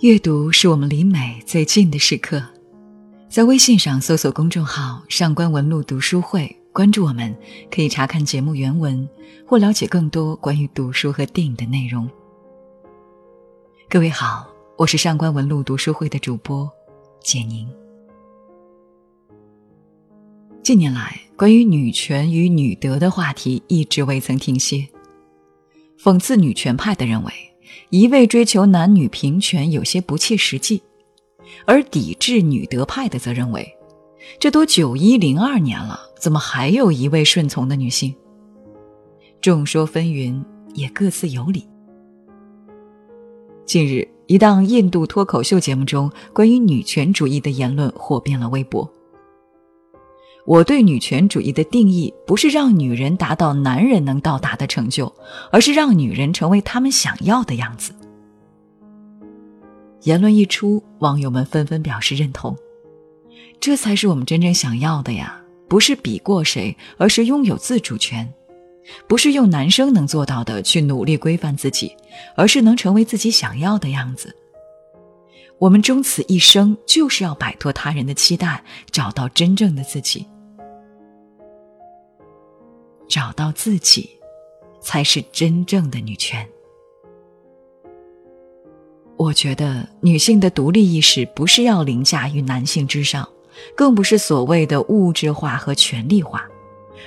阅读是我们离美最近的时刻，在微信上搜索公众号“上官文露读书会”，关注我们，可以查看节目原文或了解更多关于读书和电影的内容。各位好，我是上官文露读书会的主播简宁。近年来，关于女权与女德的话题一直未曾停歇。讽刺女权派的认为，一味追求男女平权有些不切实际；而抵制女德派的则认为，这都九一零二年了，怎么还有一位顺从的女性？众说纷纭，也各自有理。近日，一档印度脱口秀节目中关于女权主义的言论火遍了微博。我对女权主义的定义，不是让女人达到男人能到达的成就，而是让女人成为他们想要的样子。言论一出，网友们纷纷表示认同。这才是我们真正想要的呀！不是比过谁，而是拥有自主权；不是用男生能做到的去努力规范自己，而是能成为自己想要的样子。我们终此一生，就是要摆脱他人的期待，找到真正的自己。找到自己，才是真正的女权。我觉得女性的独立意识不是要凌驾于男性之上，更不是所谓的物质化和权力化，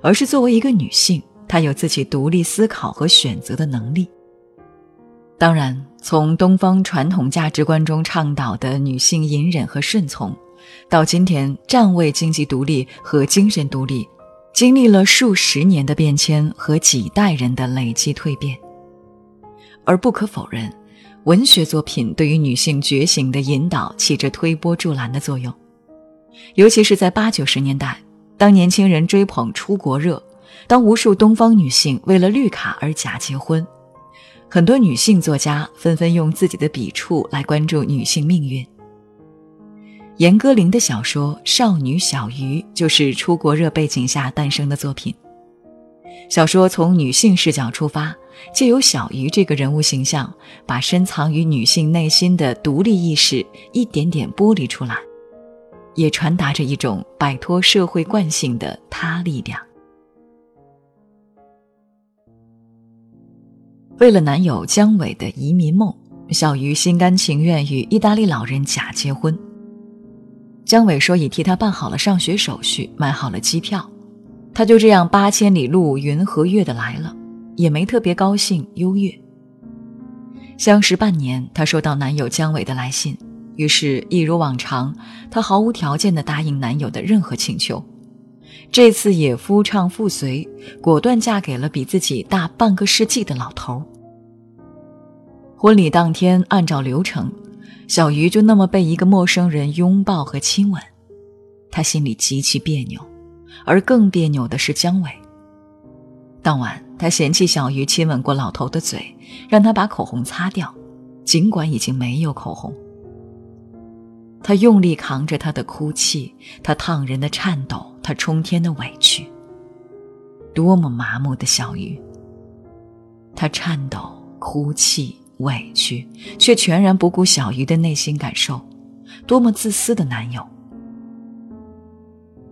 而是作为一个女性，她有自己独立思考和选择的能力。当然，从东方传统价值观中倡导的女性隐忍和顺从，到今天站位经济独立和精神独立。经历了数十年的变迁和几代人的累积蜕变，而不可否认，文学作品对于女性觉醒的引导起着推波助澜的作用。尤其是在八九十年代，当年轻人追捧出国热，当无数东方女性为了绿卡而假结婚，很多女性作家纷纷用自己的笔触来关注女性命运。严歌苓的小说《少女小鱼》就是出国热背景下诞生的作品。小说从女性视角出发，借由小鱼这个人物形象，把深藏于女性内心的独立意识一点点剥离出来，也传达着一种摆脱社会惯性的他力量。为了男友姜伟的移民梦，小鱼心甘情愿与意大利老人假结婚。姜伟说：“已替他办好了上学手续，买好了机票，他就这样八千里路云和月的来了，也没特别高兴优越。相识半年，她收到男友姜伟的来信，于是，一如往常，她毫无条件的答应男友的任何请求。这次也夫唱妇随，果断嫁给了比自己大半个世纪的老头。婚礼当天，按照流程。”小鱼就那么被一个陌生人拥抱和亲吻，他心里极其别扭，而更别扭的是姜伟。当晚，他嫌弃小鱼亲吻过老头的嘴，让他把口红擦掉，尽管已经没有口红。他用力扛着他的哭泣，他烫人的颤抖，他冲天的委屈。多么麻木的小鱼！他颤抖，哭泣。委屈，却全然不顾小鱼的内心感受，多么自私的男友！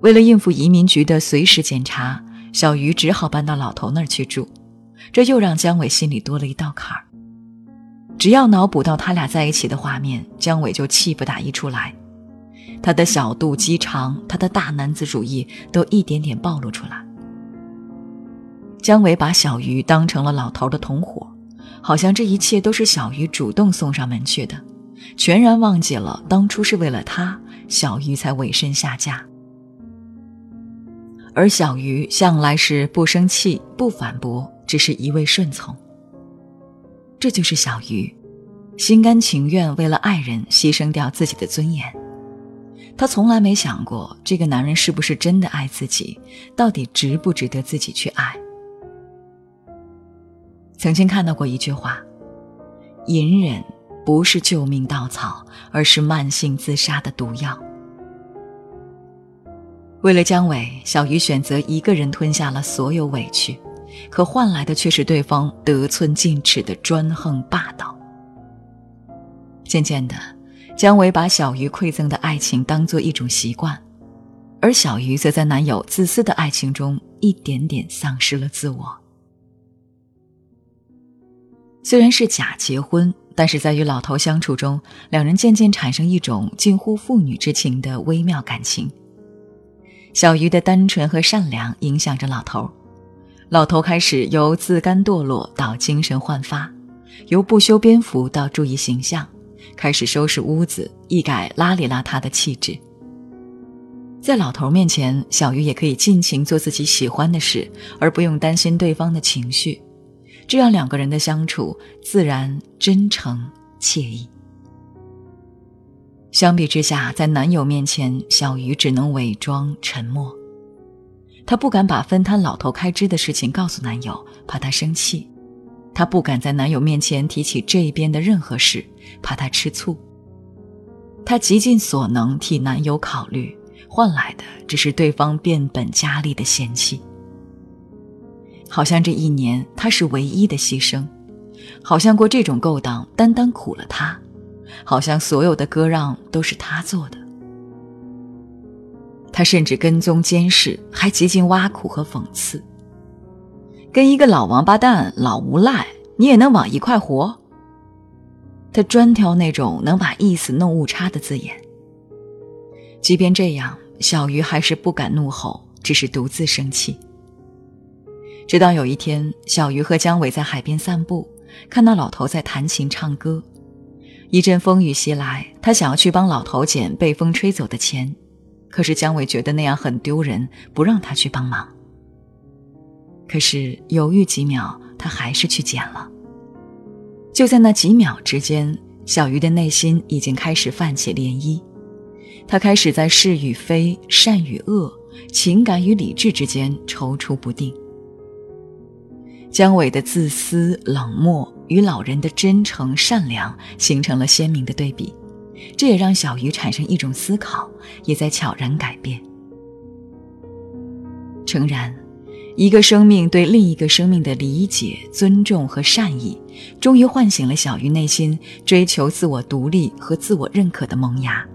为了应付移民局的随时检查，小鱼只好搬到老头那儿去住，这又让姜伟心里多了一道坎儿。只要脑补到他俩在一起的画面，姜伟就气不打一处来。他的小肚鸡肠，他的大男子主义，都一点点暴露出来。姜伟把小鱼当成了老头的同伙。好像这一切都是小鱼主动送上门去的，全然忘记了当初是为了他，小鱼才委身下嫁。而小鱼向来是不生气、不反驳，只是一味顺从。这就是小鱼，心甘情愿为了爱人牺牲掉自己的尊严。她从来没想过这个男人是不是真的爱自己，到底值不值得自己去爱。曾经看到过一句话：“隐忍不是救命稻草，而是慢性自杀的毒药。”为了姜伟，小鱼选择一个人吞下了所有委屈，可换来的却是对方得寸进尺的专横霸道。渐渐的，姜伟把小鱼馈赠的爱情当做一种习惯，而小鱼则在男友自私的爱情中一点点丧失了自我。虽然是假结婚，但是在与老头相处中，两人渐渐产生一种近乎父女之情的微妙感情。小鱼的单纯和善良影响着老头，老头开始由自甘堕落到精神焕发，由不修边幅到注意形象，开始收拾屋子，一改邋里邋遢的气质。在老头面前，小鱼也可以尽情做自己喜欢的事，而不用担心对方的情绪。这样两个人的相处自然真诚惬意。相比之下，在男友面前，小鱼只能伪装沉默。她不敢把分摊老头开支的事情告诉男友，怕他生气；她不敢在男友面前提起这边的任何事，怕他吃醋。她极尽所能替男友考虑，换来的只是对方变本加厉的嫌弃。好像这一年他是唯一的牺牲，好像过这种勾当单单苦了他，好像所有的割让都是他做的。他甚至跟踪监视，还极尽挖苦和讽刺。跟一个老王八蛋、老无赖，你也能往一块活？他专挑那种能把意思弄误差的字眼。即便这样，小鱼还是不敢怒吼，只是独自生气。直到有一天，小鱼和姜伟在海边散步，看到老头在弹琴唱歌。一阵风雨袭来，他想要去帮老头捡被风吹走的钱，可是姜伟觉得那样很丢人，不让他去帮忙。可是犹豫几秒，他还是去捡了。就在那几秒之间，小鱼的内心已经开始泛起涟漪，他开始在是与非、善与恶、情感与理智之间踌躇不定。姜伟的自私冷漠与老人的真诚善良形成了鲜明的对比，这也让小鱼产生一种思考，也在悄然改变。诚然，一个生命对另一个生命的理解、尊重和善意，终于唤醒了小鱼内心追求自我独立和自我认可的萌芽。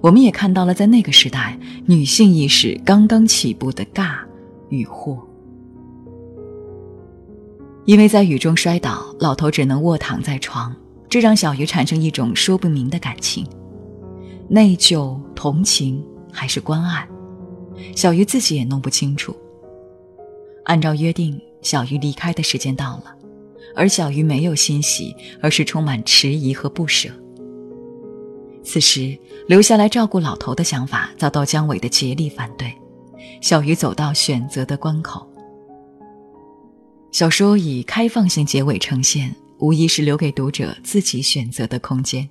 我们也看到了，在那个时代，女性意识刚刚起步的尬与惑。因为在雨中摔倒，老头只能卧躺在床，这让小鱼产生一种说不明的感情，内疚、同情还是关爱，小鱼自己也弄不清楚。按照约定，小鱼离开的时间到了，而小鱼没有欣喜，而是充满迟疑和不舍。此时留下来照顾老头的想法遭到姜伟的竭力反对，小鱼走到选择的关口。小说以开放性结尾呈现，无疑是留给读者自己选择的空间。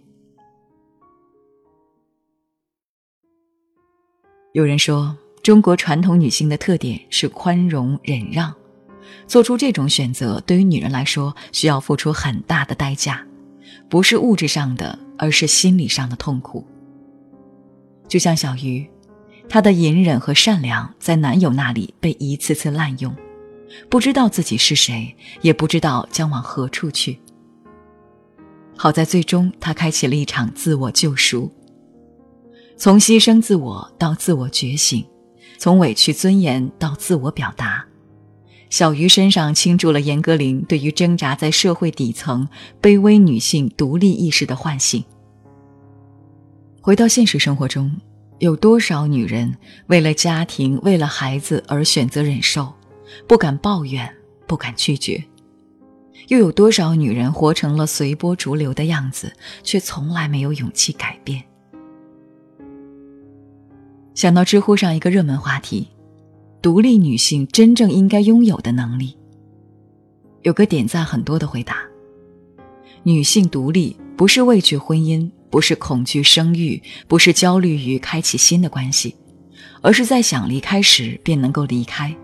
有人说，中国传统女性的特点是宽容忍让，做出这种选择对于女人来说需要付出很大的代价，不是物质上的，而是心理上的痛苦。就像小鱼，她的隐忍和善良在男友那里被一次次滥用。不知道自己是谁，也不知道将往何处去。好在最终，他开启了一场自我救赎，从牺牲自我到自我觉醒，从委屈尊严到自我表达。小鱼身上倾注了严歌苓对于挣扎在社会底层、卑微女性独立意识的唤醒。回到现实生活中，有多少女人为了家庭、为了孩子而选择忍受？不敢抱怨，不敢拒绝，又有多少女人活成了随波逐流的样子，却从来没有勇气改变？想到知乎上一个热门话题：“独立女性真正应该拥有的能力。”有个点赞很多的回答：“女性独立不是畏惧婚姻，不是恐惧生育，不是焦虑于开启新的关系，而是在想离开时便能够离开。”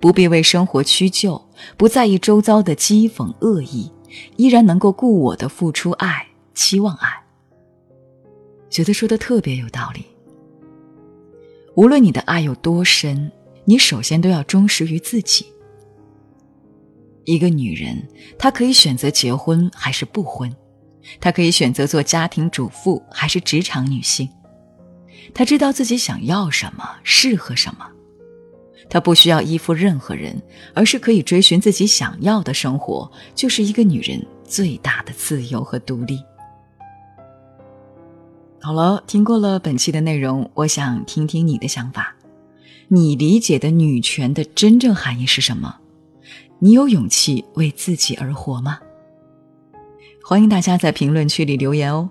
不必为生活屈就，不在意周遭的讥讽恶意，依然能够顾我的付出爱，期望爱。觉得说的特别有道理。无论你的爱有多深，你首先都要忠实于自己。一个女人，她可以选择结婚还是不婚，她可以选择做家庭主妇还是职场女性。她知道自己想要什么，适合什么。她不需要依附任何人，而是可以追寻自己想要的生活，就是一个女人最大的自由和独立。好了，听过了本期的内容，我想听听你的想法。你理解的女权的真正含义是什么？你有勇气为自己而活吗？欢迎大家在评论区里留言哦。